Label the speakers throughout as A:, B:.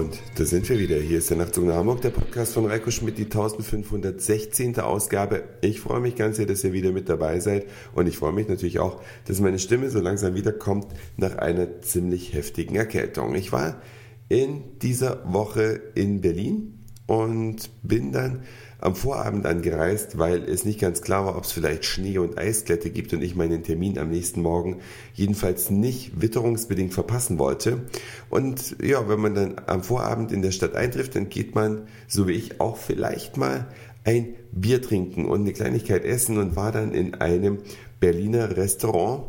A: Und da sind wir wieder. Hier ist der Nachtzug nach Hamburg, der Podcast von Reiko Schmidt, die 1516. Ausgabe. Ich freue mich ganz sehr, dass ihr wieder mit dabei seid. Und ich freue mich natürlich auch, dass meine Stimme so langsam wiederkommt nach einer ziemlich heftigen Erkältung. Ich war in dieser Woche in Berlin und bin dann am Vorabend angereist, weil es nicht ganz klar war, ob es vielleicht Schnee und Eisglätte gibt und ich meinen Termin am nächsten Morgen jedenfalls nicht witterungsbedingt verpassen wollte. Und ja, wenn man dann am Vorabend in der Stadt eintrifft, dann geht man, so wie ich, auch vielleicht mal ein Bier trinken und eine Kleinigkeit essen und war dann in einem Berliner Restaurant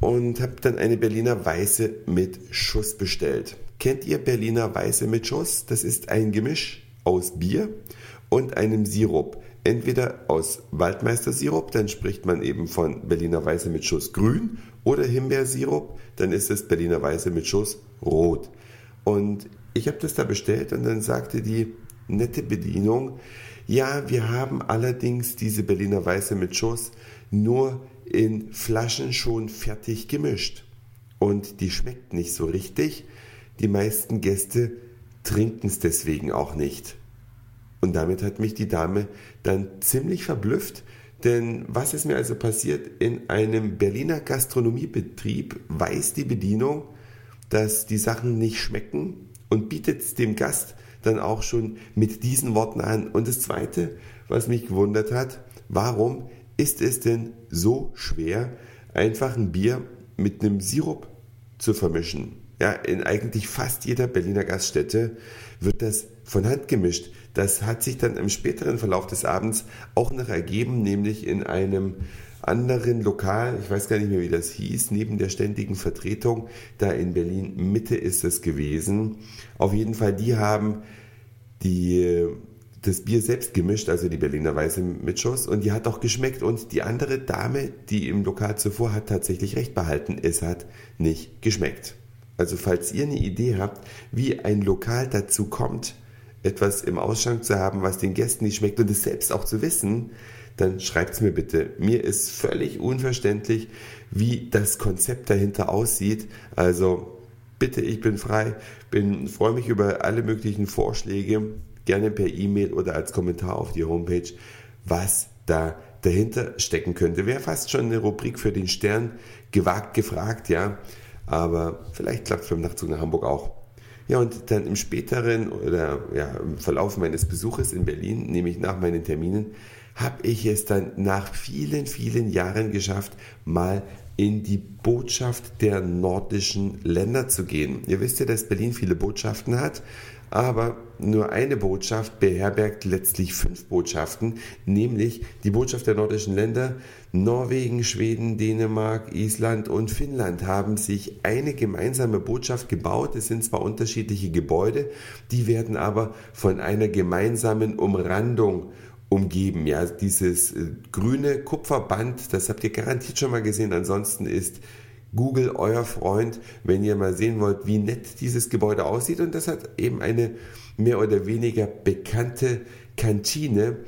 A: und habe dann eine Berliner Weiße mit Schuss bestellt. Kennt ihr Berliner Weiße mit Schuss? Das ist ein Gemisch aus Bier und einem Sirup. Entweder aus Waldmeister-Sirup, dann spricht man eben von Berliner Weiße mit Schuss grün, oder Himbeersirup, dann ist es Berliner Weiße mit Schuss rot. Und ich habe das da bestellt und dann sagte die nette Bedienung, ja, wir haben allerdings diese Berliner Weiße mit Schuss nur in Flaschen schon fertig gemischt. Und die schmeckt nicht so richtig. Die meisten Gäste trinken es deswegen auch nicht. Und damit hat mich die Dame dann ziemlich verblüfft, denn was ist mir also passiert? In einem Berliner Gastronomiebetrieb weiß die Bedienung, dass die Sachen nicht schmecken und bietet dem Gast dann auch schon mit diesen Worten an. Und das Zweite, was mich gewundert hat, warum ist es denn so schwer, einfach ein Bier mit einem Sirup zu vermischen? Ja, in eigentlich fast jeder Berliner Gaststätte wird das von Hand gemischt. Das hat sich dann im späteren Verlauf des Abends auch noch ergeben, nämlich in einem anderen Lokal, ich weiß gar nicht mehr, wie das hieß, neben der ständigen Vertretung, da in Berlin Mitte ist es gewesen. Auf jeden Fall, die haben die, das Bier selbst gemischt, also die Berliner Weiße mit Schuss, und die hat auch geschmeckt. Und die andere Dame, die im Lokal zuvor hat tatsächlich recht behalten, es hat nicht geschmeckt. Also falls ihr eine Idee habt, wie ein Lokal dazu kommt, etwas im Ausschank zu haben, was den Gästen nicht schmeckt und es selbst auch zu wissen, dann schreibt es mir bitte. Mir ist völlig unverständlich, wie das Konzept dahinter aussieht. Also bitte, ich bin frei, bin, freue mich über alle möglichen Vorschläge, gerne per E-Mail oder als Kommentar auf die Homepage, was da dahinter stecken könnte. Wäre fast schon eine Rubrik für den Stern gewagt gefragt, ja. Aber vielleicht klappt es beim Nachtzug nach Hamburg auch. Ja, und dann im späteren oder ja, im Verlauf meines Besuches in Berlin, nämlich nach meinen Terminen, habe ich es dann nach vielen, vielen Jahren geschafft, mal in die Botschaft der nordischen Länder zu gehen. Ihr wisst ja, dass Berlin viele Botschaften hat, aber nur eine Botschaft beherbergt letztlich fünf Botschaften, nämlich die Botschaft der nordischen Länder. Norwegen, Schweden, Dänemark, Island und Finnland haben sich eine gemeinsame Botschaft gebaut. Es sind zwar unterschiedliche Gebäude, die werden aber von einer gemeinsamen Umrandung umgeben. Ja, dieses äh, grüne Kupferband, das habt ihr garantiert schon mal gesehen. Ansonsten ist Google euer Freund, wenn ihr mal sehen wollt, wie nett dieses Gebäude aussieht. Und das hat eben eine mehr oder weniger bekannte Kantine,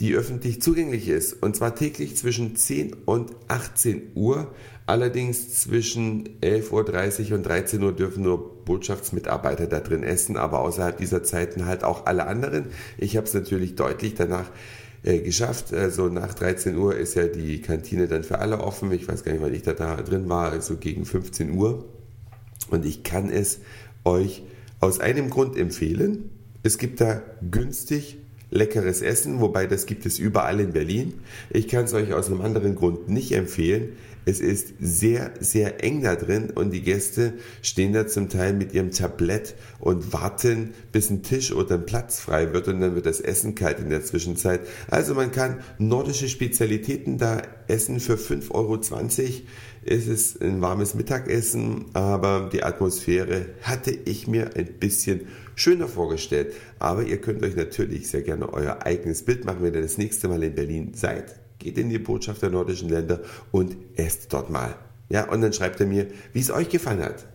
A: die öffentlich zugänglich ist. Und zwar täglich zwischen 10 und 18 Uhr. Allerdings zwischen 11.30 Uhr und 13 Uhr dürfen nur Botschaftsmitarbeiter da drin essen, aber außerhalb dieser Zeiten halt auch alle anderen. Ich habe es natürlich deutlich danach äh, geschafft. Also nach 13 Uhr ist ja die Kantine dann für alle offen. Ich weiß gar nicht, wann ich da, da drin war, also gegen 15 Uhr. Und ich kann es euch aus einem Grund empfehlen. Es gibt da günstig leckeres Essen, wobei das gibt es überall in Berlin. Ich kann es euch aus einem anderen Grund nicht empfehlen. Es ist sehr, sehr eng da drin und die Gäste stehen da zum Teil mit ihrem Tablett und warten, bis ein Tisch oder ein Platz frei wird und dann wird das Essen kalt in der Zwischenzeit. Also man kann nordische Spezialitäten da essen für 5,20 Euro. Es ist ein warmes Mittagessen, aber die Atmosphäre hatte ich mir ein bisschen schöner vorgestellt. Aber ihr könnt euch natürlich sehr gerne euer eigenes Bild machen, wenn ihr das nächste Mal in Berlin seid geht in die Botschaft der nordischen Länder und esst dort mal. Ja, und dann schreibt er mir, wie es euch gefallen hat.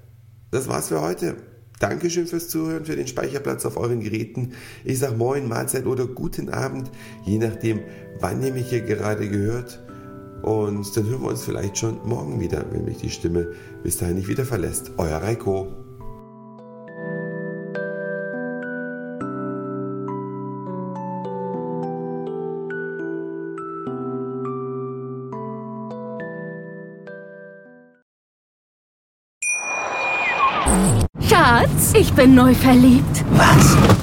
A: Das war's für heute. Dankeschön fürs Zuhören, für den Speicherplatz auf euren Geräten. Ich sag Moin, Mahlzeit oder guten Abend, je nachdem, wann ihr mich hier gerade gehört. Und dann hören wir uns vielleicht schon morgen wieder, wenn mich die Stimme bis dahin nicht wieder verlässt. Euer Reiko.
B: Schatz, ich bin neu verliebt.
C: Was?